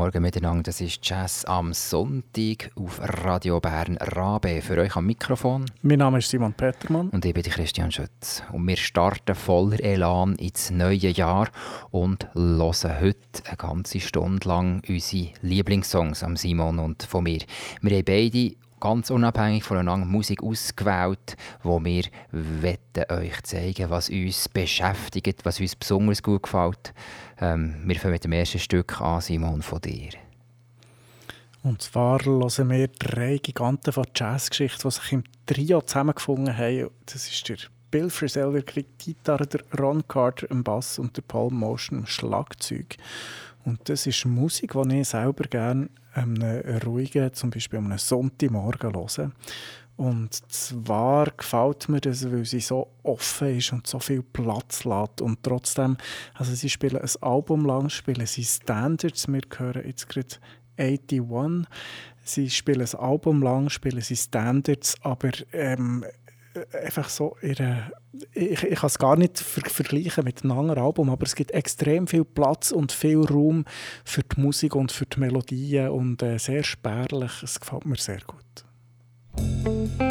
Morgen miteinander, das ist Jazz am Sonntag auf Radio Bern Rabe. Für euch am Mikrofon. Mein Name ist Simon Petermann. Und ich bin Christian Schütz. Und wir starten voller Elan ins neue Jahr und hören heute eine ganze Stunde lang unsere Lieblingssongs am Simon und von mir. Wir haben beide ganz unabhängig voneinander Musik ausgewählt, wo wir euch zeigen was uns beschäftigt, was uns besonders gut gefällt. Ähm, wir fangen mit dem ersten Stück an, Simon, von dir. Und zwar hören wir drei Giganten von Jazzgeschichte, die sich im Trio zusammengefunden haben. Das ist der Bill Frisell, der Gitarre, der Ron Carter im Bass und der Paul Motion im Schlagzeug. Und das ist Musik, die ich selber gerne einem ruhigen, zum Beispiel am Sonntagmorgen höre. Und zwar gefällt mir das, weil sie so offen ist und so viel Platz lässt. Und trotzdem, also sie spielen ein Album lang, spielen sie Standards. Wir hören jetzt gerade 81. Sie spielen ein Album lang, spielen sie Standards, aber ähm, einfach so ihre, ich, ich kann es gar nicht ver vergleichen mit einem anderen Album, aber es gibt extrem viel Platz und viel Raum für die Musik und für die Melodien und äh, sehr spärlich. Es gefällt mir sehr gut. Thank you.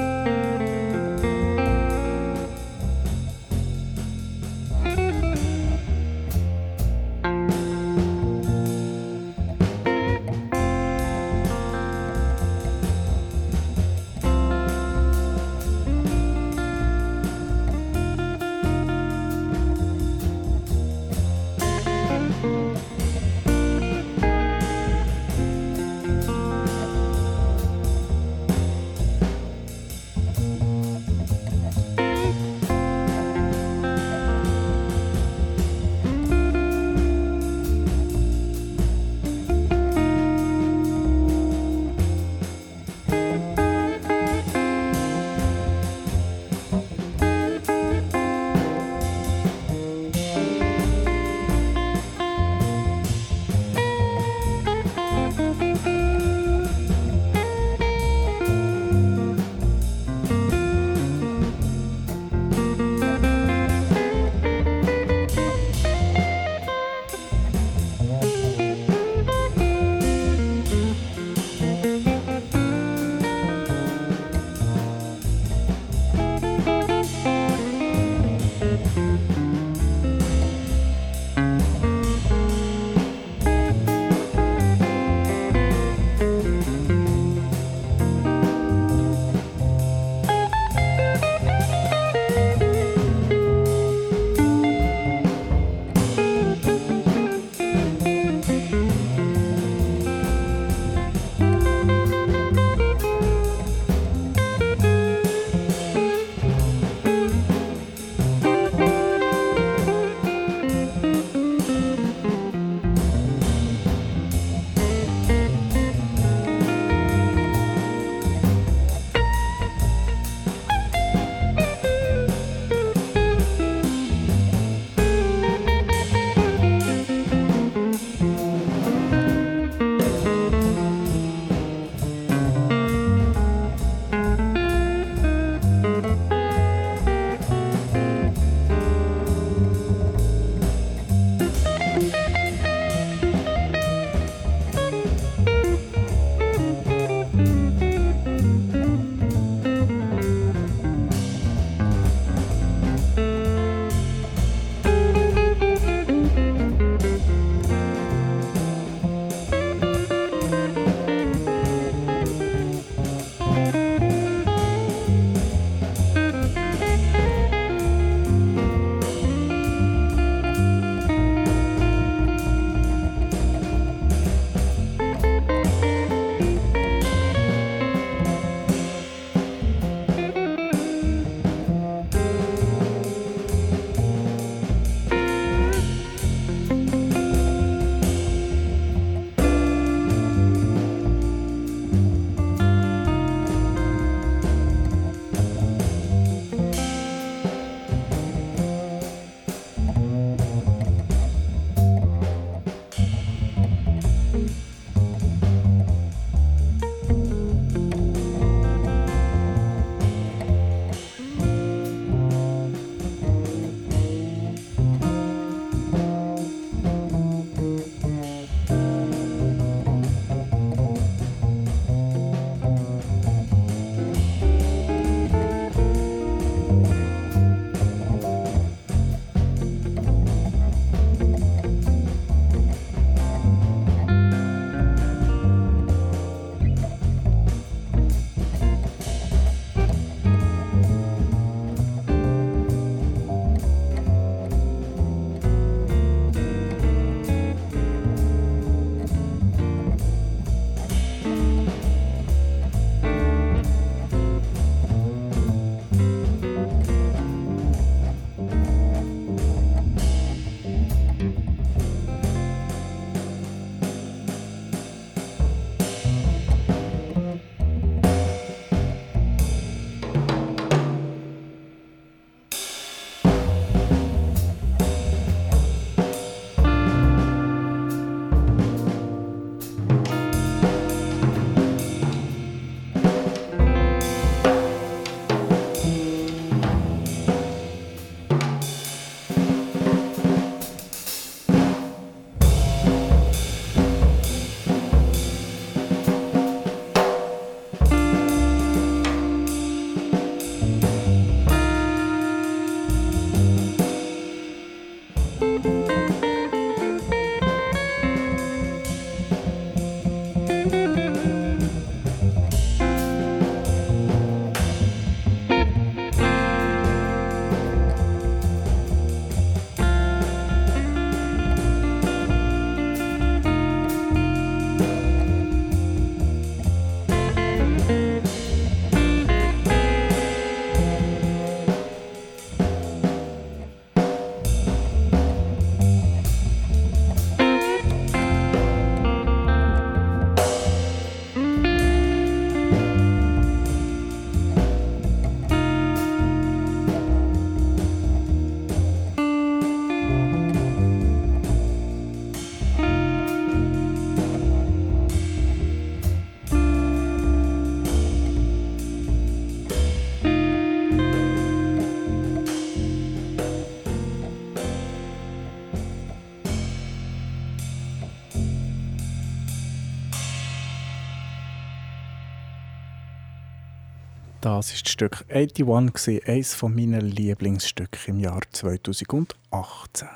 Das ist das Stück 81, eines meiner Lieblingsstücke im Jahr 2018.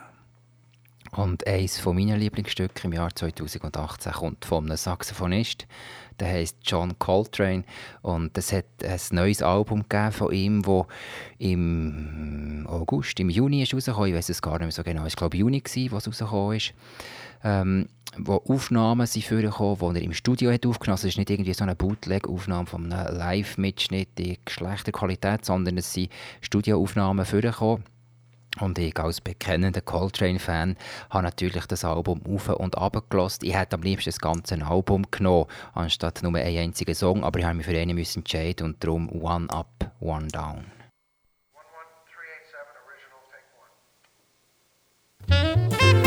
Und eines meiner Lieblingsstücke im Jahr 2018 kommt von einem Saxophonist, der heißt John Coltrane und es hat ein neues Album von ihm, das im August, im Juni ist rausgekommen. Ich weiß es gar nicht mehr so genau. Ich glaube Juni war, es rausgekommen ist ähm, wo Aufnahmen sind vorgekommen, die er im Studio hat aufgenommen hat. Es ist nicht irgendwie so eine Bootleg-Aufnahme von einem Live-Mitschnitt in schlechter Qualität, sondern es sind Studioaufnahmen vorgekommen. Und ich als bekennender Coltrane-Fan habe natürlich das Album auf und ab abgelost. Ich hätte am liebsten das ganze Album genommen, anstatt nur einen einzigen Song, aber ich habe mich für einen entscheiden und darum One Up, One Down. One, one, three, eight, seven, original, take one.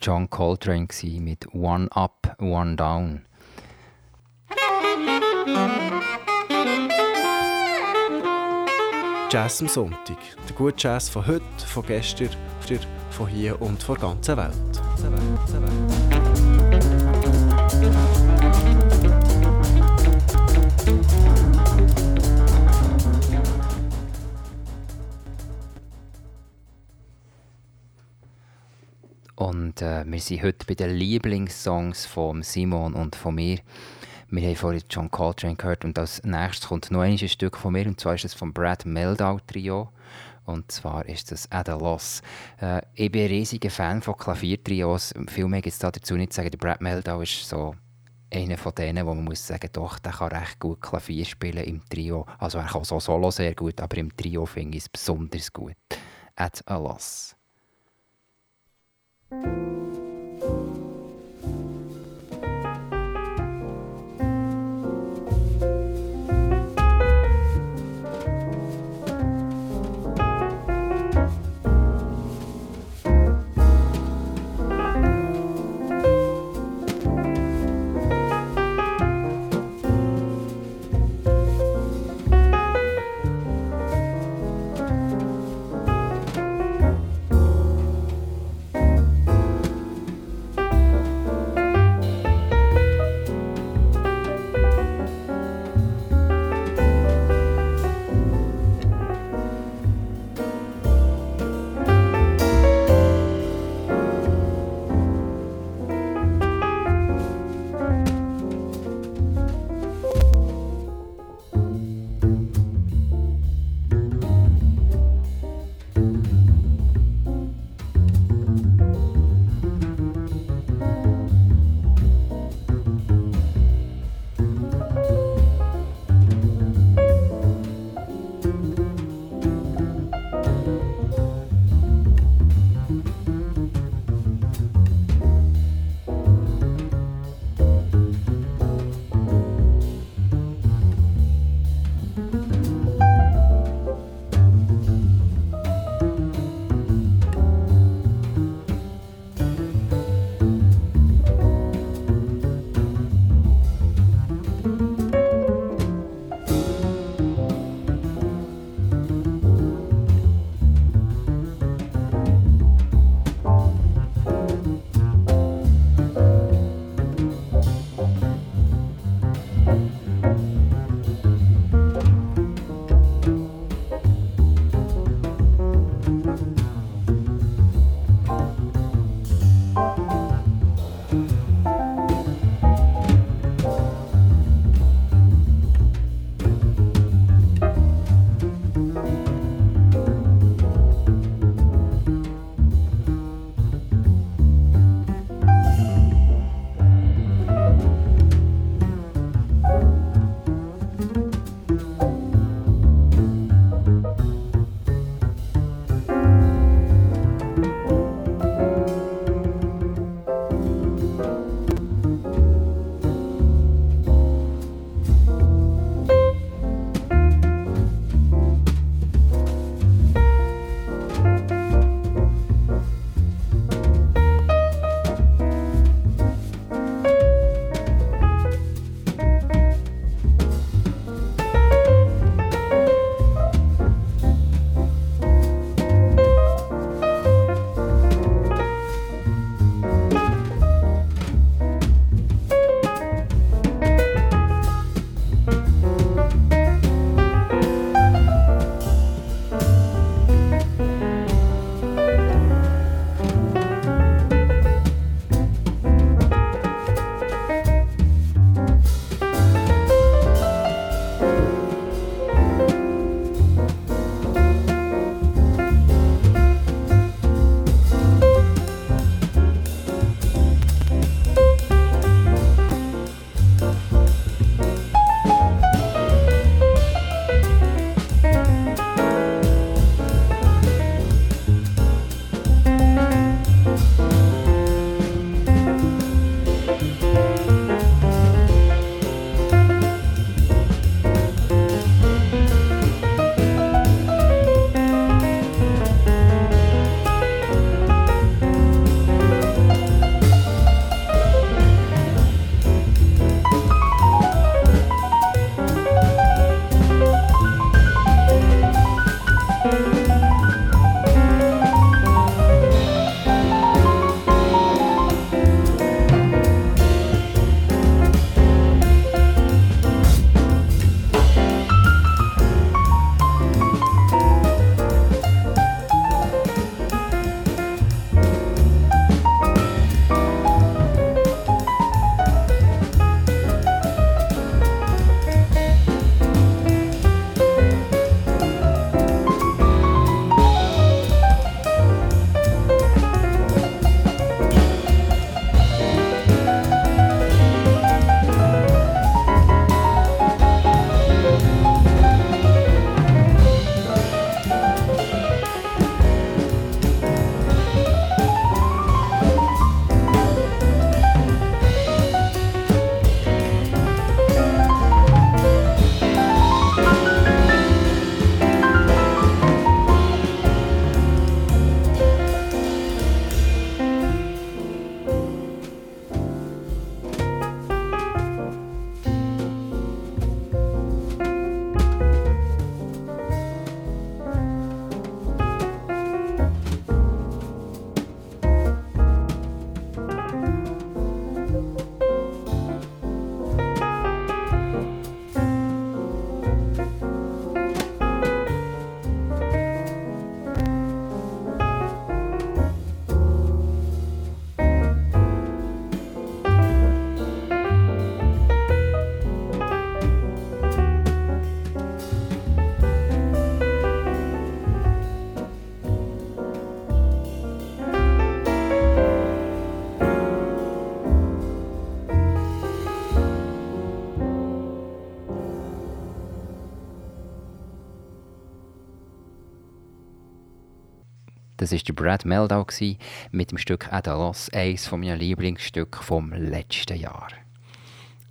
John Coltrane mit One Up, One Down. Jazz am Sonntag. Der gute Jazz von heute, von gestern, von hier und von der ganzen Welt. Und äh, wir sind heute bei den Lieblingssongs von Simon und von mir. Wir haben vorhin John Coltrane gehört und als nächstes kommt noch ein Stück von mir und zwar ist es vom Brad Meldau Trio und zwar ist das a Loss. Äh, ich bin ein riesiger Fan von Klaviertrios. Viel mehr gibt es dazu nicht zu sagen. Der Brad Meldau ist so einer von denen, wo man muss sagen, doch, der kann recht gut Klavier spielen im Trio. Also er kann so solo sehr gut, aber im Trio finde ich es besonders gut. At a Loss. Das war Brad Meldau mit dem Stück Adalos, eines meiner Lieblingsstücke vom letzten Jahr.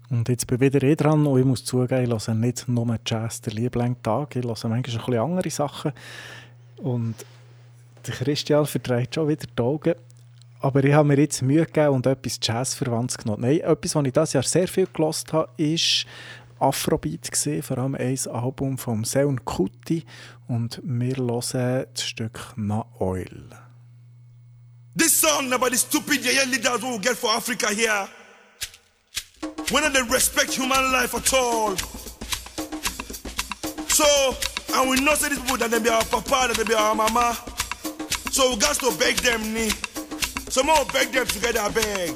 Und jetzt bin ich wieder eh dran und ich muss zugeben, ich höre nicht nur Jazz der liebling Tag, ich höre manchmal ein bisschen andere Sachen. Und der Christian verdreht schon wieder die Augen. Aber ich habe mir jetzt Mühe gegeben und etwas Jazz-Verwandtes genommen. Nein, etwas, was ich dieses Jahr sehr viel gelost habe, ist Afrobeat gesehen, vor allem ein Album von Seun Kuti und wir hören das Stück Na Oil. This song about the stupid yeye leaders we get for Africa here. When they respect human life at all. So, and we know say these people that they be our papa, that they be our mama. So we got to beg them, ni. So more beg them together, beg.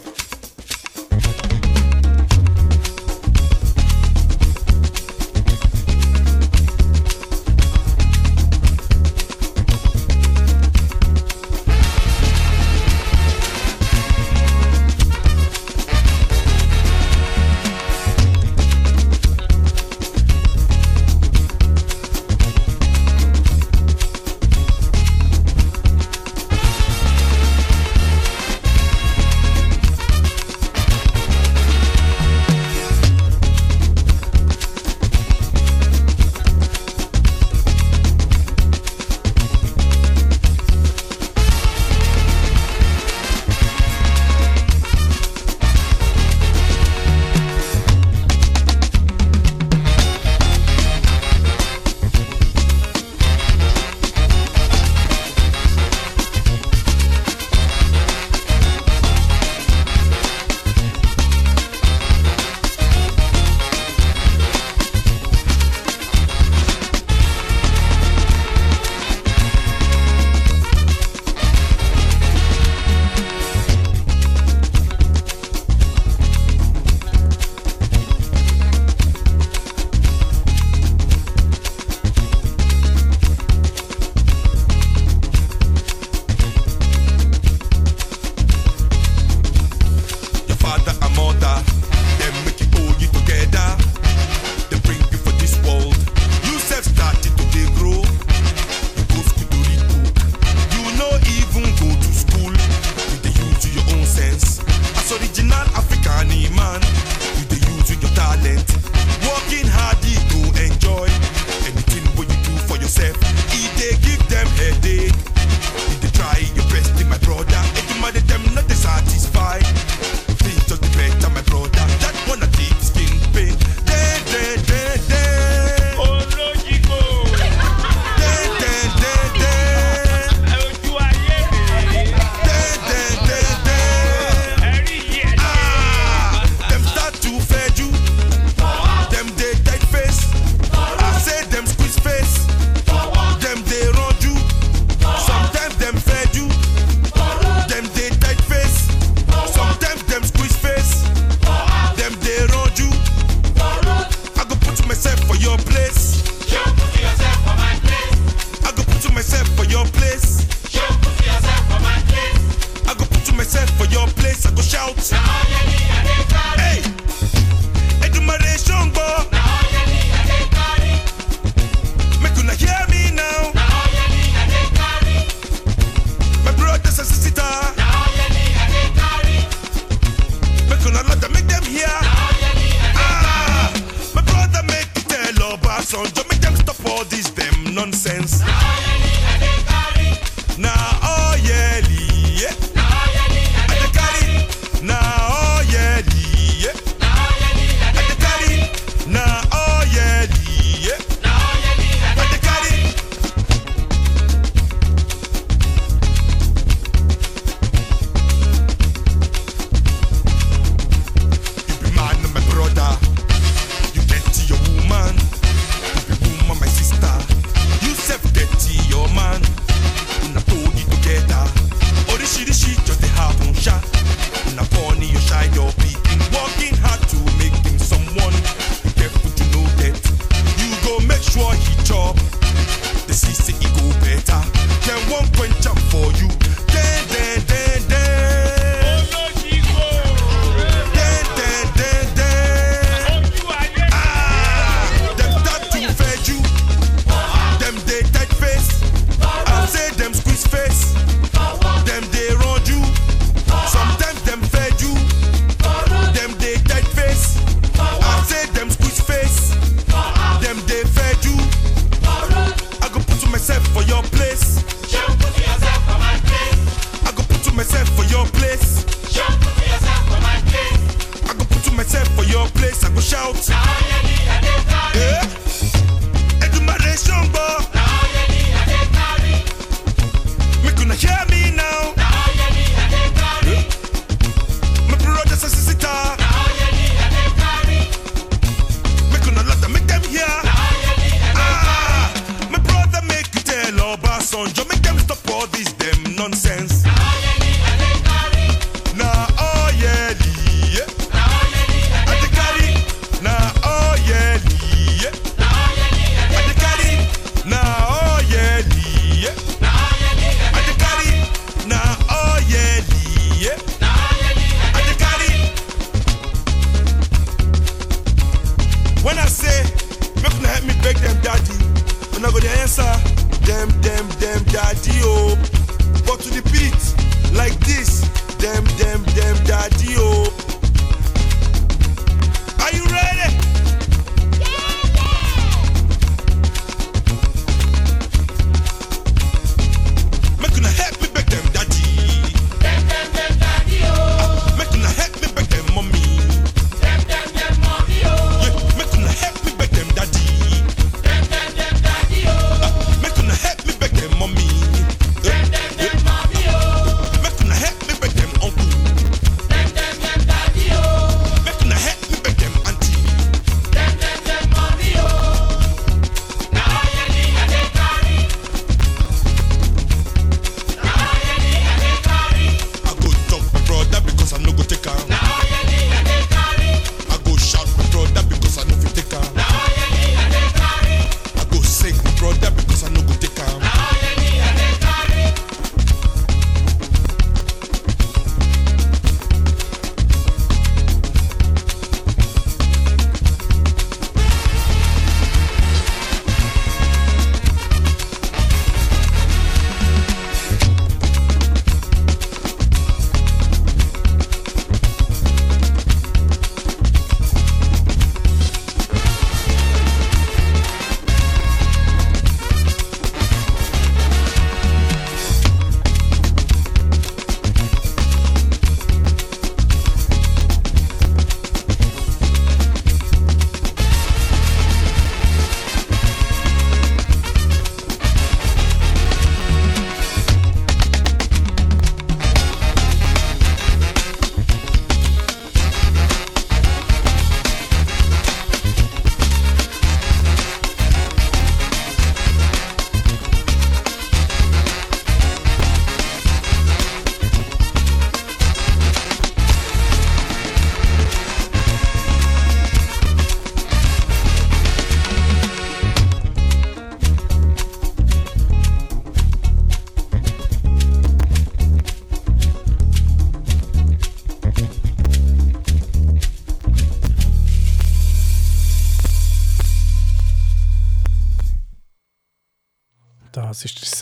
nonsense.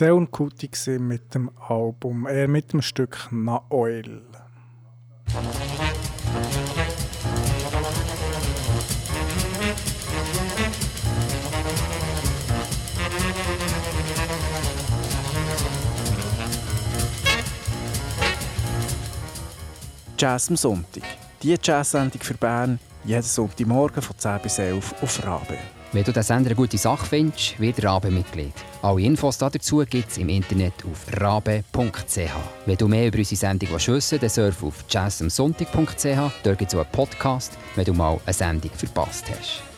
Der Seun Kuti mit dem Album, äh, mit dem Stück Na Oil. Jazz am Sonntag. Die Jazz-Sendung für Bern, jeden Sonntagmorgen von 10 bis 11 auf Rabe. Wenn du den Sender eine gute Sache findest, wird Rabe-Mitglied. Alle Infos dazu gibt es im Internet auf rabe.ch. Wenn du mehr über unsere Sendung wissen willst, dann surf auf jazzamsonntag.ch. Dort gibt es auch einen Podcast, wenn du mal eine Sendung verpasst hast.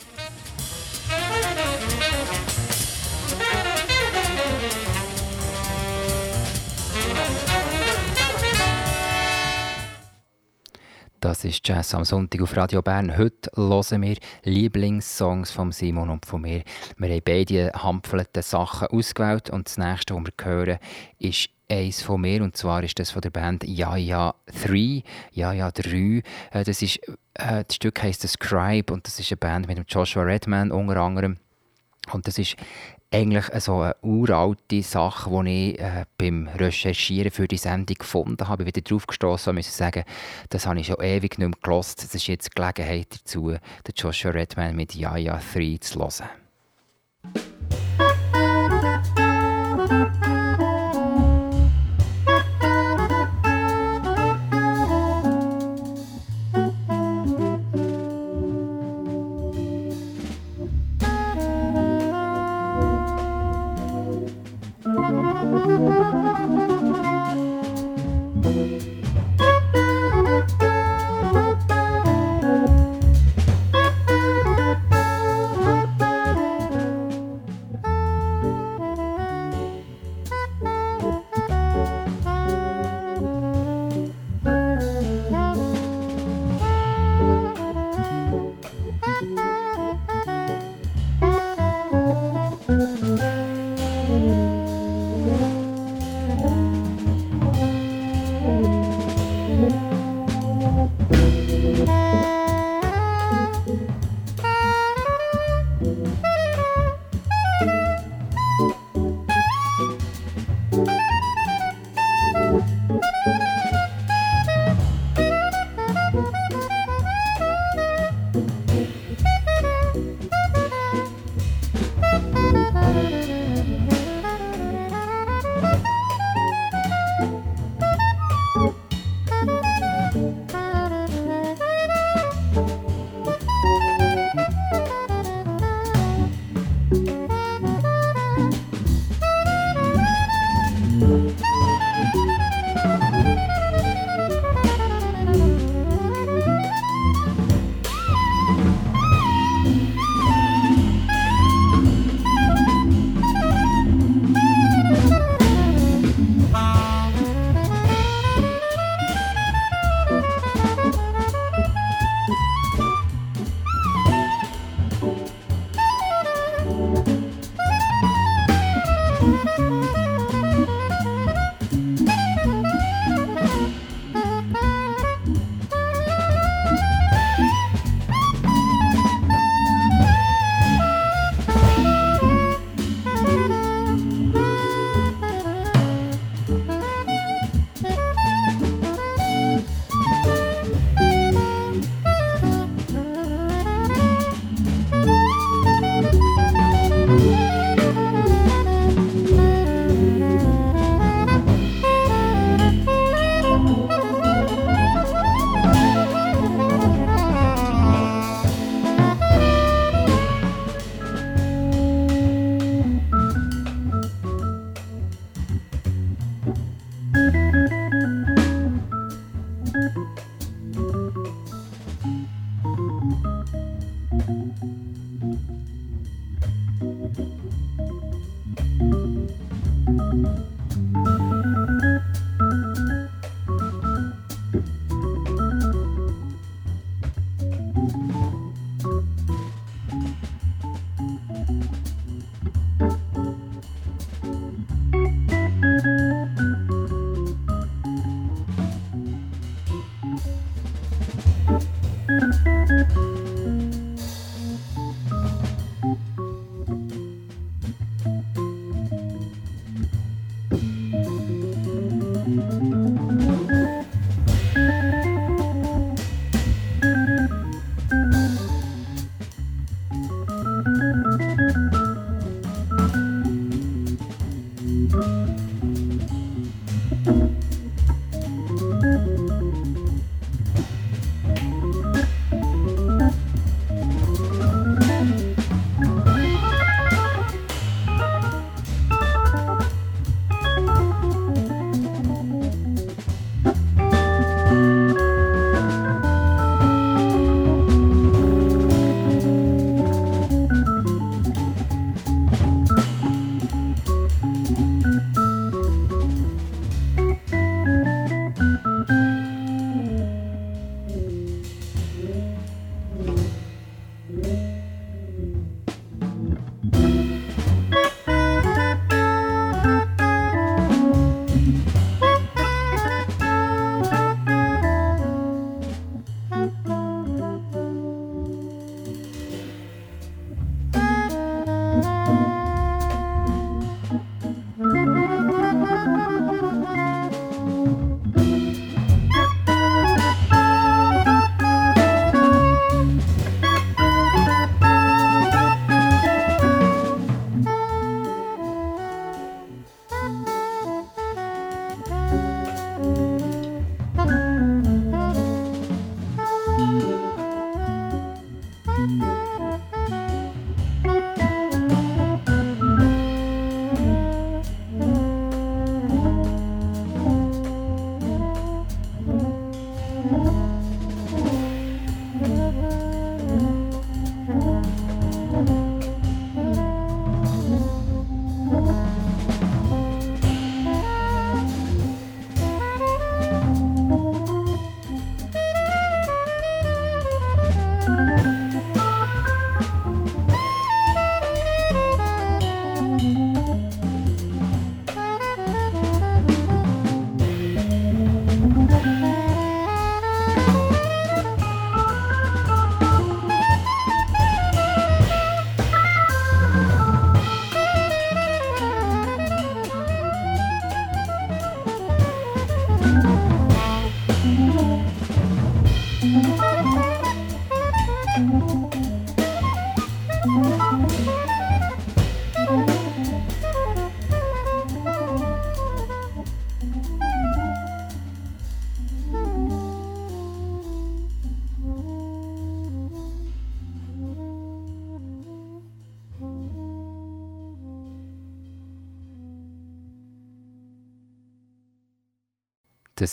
Das ist Jazz am Sonntag auf Radio Bern. Heute hören wir Lieblingssongs von Simon und von mir. Wir haben beide hampfelte Sachen ausgewählt und das nächste, was wir hören, ist eins von mir und zwar ist das von der Band Ja Ja 3. Ja Ja 3. Äh, Das, ist, äh, das Stück heisst Scribe und das ist eine Band mit Joshua Redman unter anderem. Und das ist eigentlich so eine uralte Sache, die ich äh, beim Recherchieren für die Sendung gefunden habe. Ich bin wieder drauf gestoßen und muss sagen, das habe ich schon ewig nicht mehr gehört. Es ist jetzt die Gelegenheit dazu, den Joshua Redman mit Ja 3 zu hören.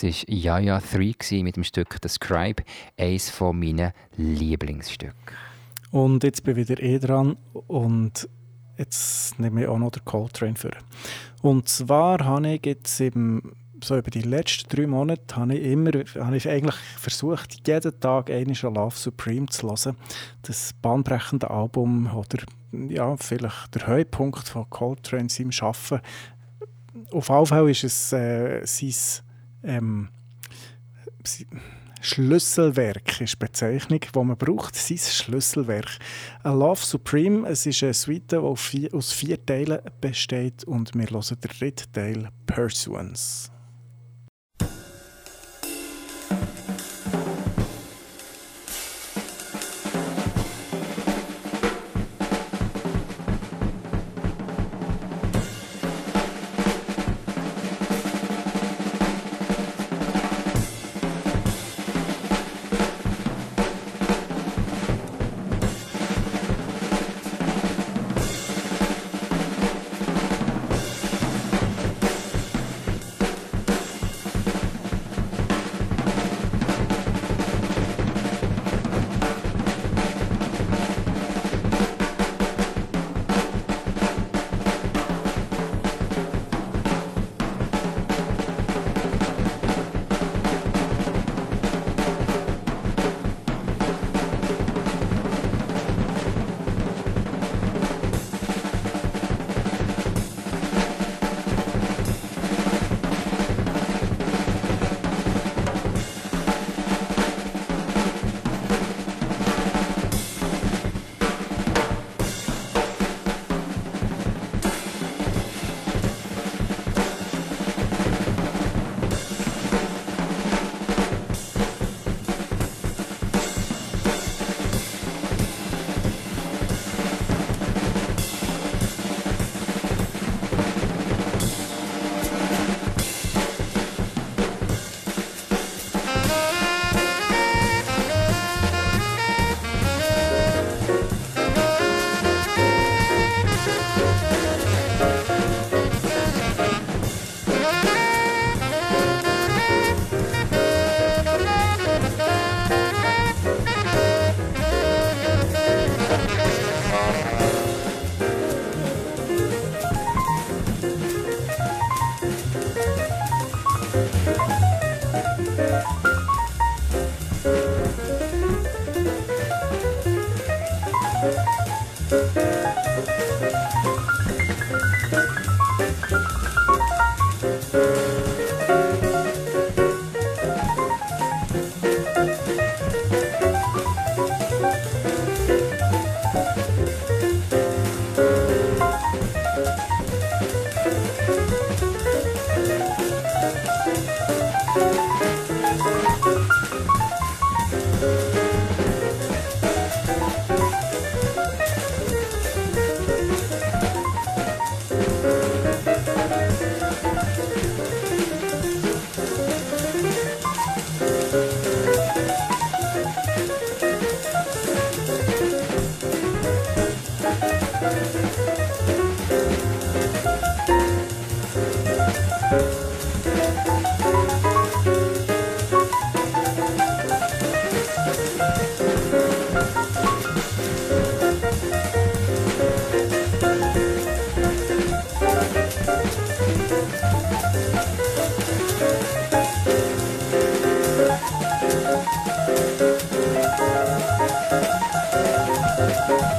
Das war Yaya 3 mit dem Stück «The Scribe», eines meiner Lieblingsstücke. Und jetzt bin ich wieder eh dran und jetzt nehme ich auch noch den Coltrane für. Und zwar habe ich jetzt eben so über die letzten drei Monate habe ich immer habe ich eigentlich versucht, jeden Tag eine Love Supreme zu hören. Das bahnbrechende Album oder ja, vielleicht der Höhepunkt von Coltrane seinem Schaffen. Auf jeden Fall ist es äh, sein ähm, Schlüsselwerk ist die Bezeichnung, die man braucht, sein Schlüsselwerk. A Love Supreme, es ist eine Suite, die aus vier Teilen besteht und wir hören den dritten Teil Pursuance. you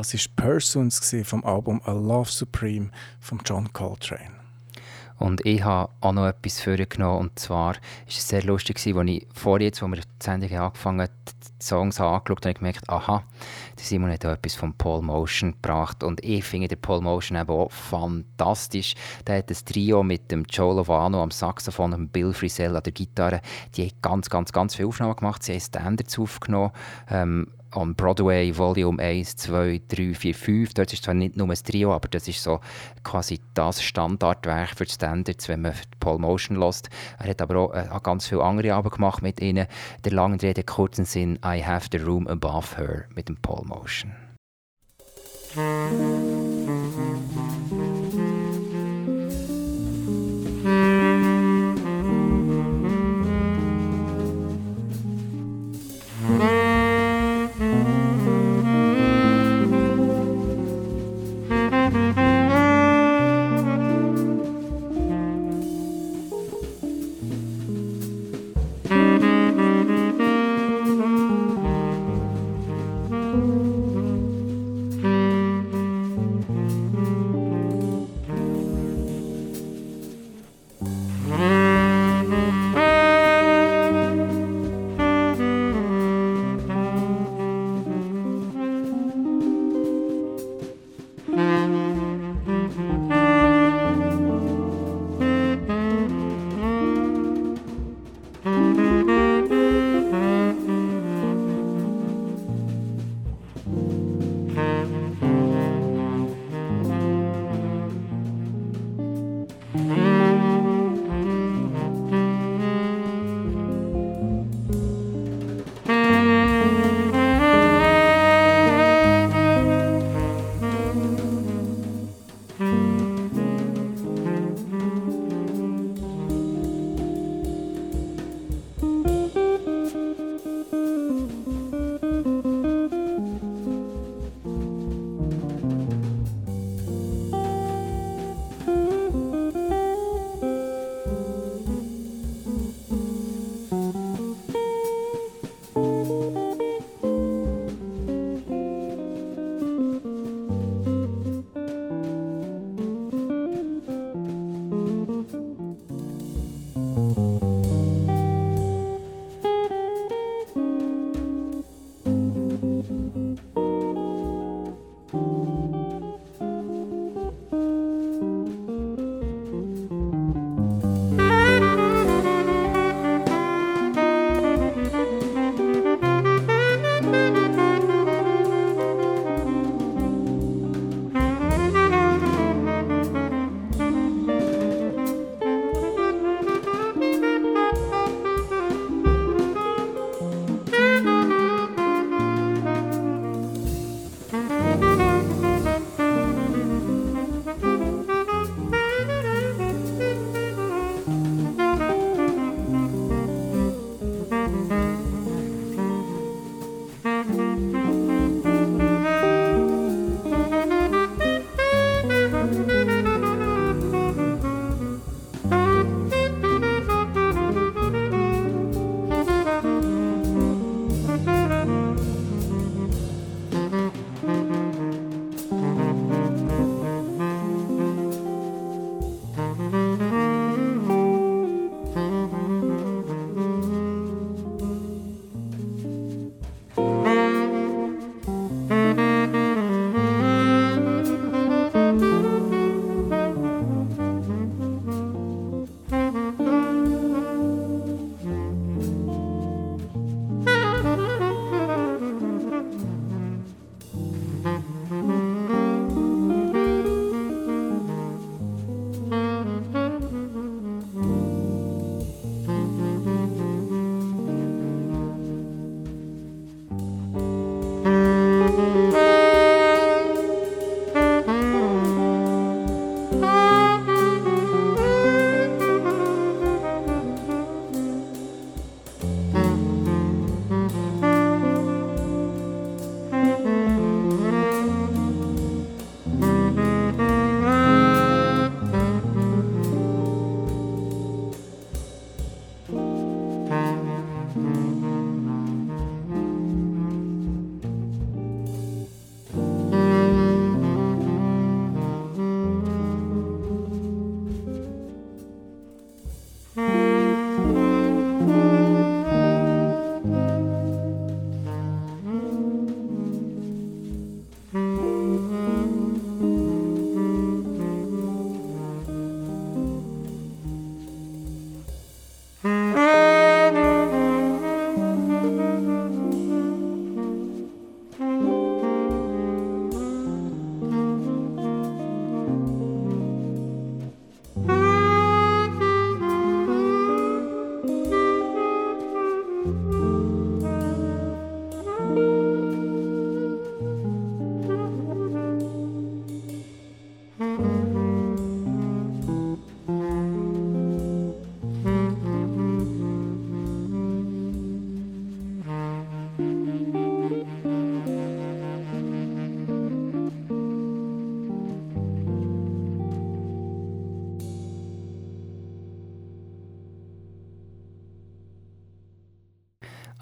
Das war Persons vom Album A Love Supreme von John Coltrane. Und ich habe auch noch etwas vorgenommen. Und zwar war es sehr lustig, als ich vorher, jetzt, als wir die Sendung angefangen haben, die Songs angeschaut habe, ich gemerkt, aha, die Simon hat auch etwas von Paul Motion gebracht. Und ich finde den Paul Motion eben auch fantastisch. Der hat ein Trio mit dem Joe Lovano am Saxophon und Bill Frisell an der Gitarre. Die haben ganz, ganz, ganz viele Aufnahmen gemacht. Sie haben Standards aufgenommen. Ähm, on Broadway Volume 1, 2, 3, 4, 5. Dort ist zwar nicht nur ein Trio, aber das ist so quasi das Standardwerk für die Standards, wenn man Paul Motion lässt. Er hat aber auch, äh, ganz viele andere Alben gemacht mit ihnen. Der langen Rede, kurzen Sinn I Have the Room Above Her mit dem Paul Motion.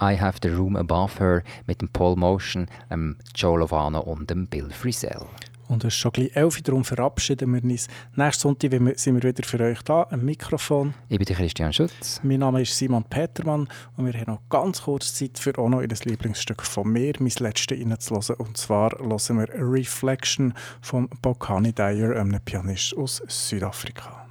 I Have the Room Above Her mit dem Paul Motion, dem Joe Lovano und dem Bill Frisell. Und es ist schon gleich elf, darum verabschieden wir uns. Nächsten Sonntag sind wir wieder für euch da, am Mikrofon. Ich bin Christian Schütz. Mein Name ist Simon Petermann und wir haben noch ganz kurz Zeit für auch noch ein Lieblingsstück von mir, mein letztes reinzuhören. Und zwar hören wir Reflection von Bokani Dyer, einem Pianist aus Südafrika.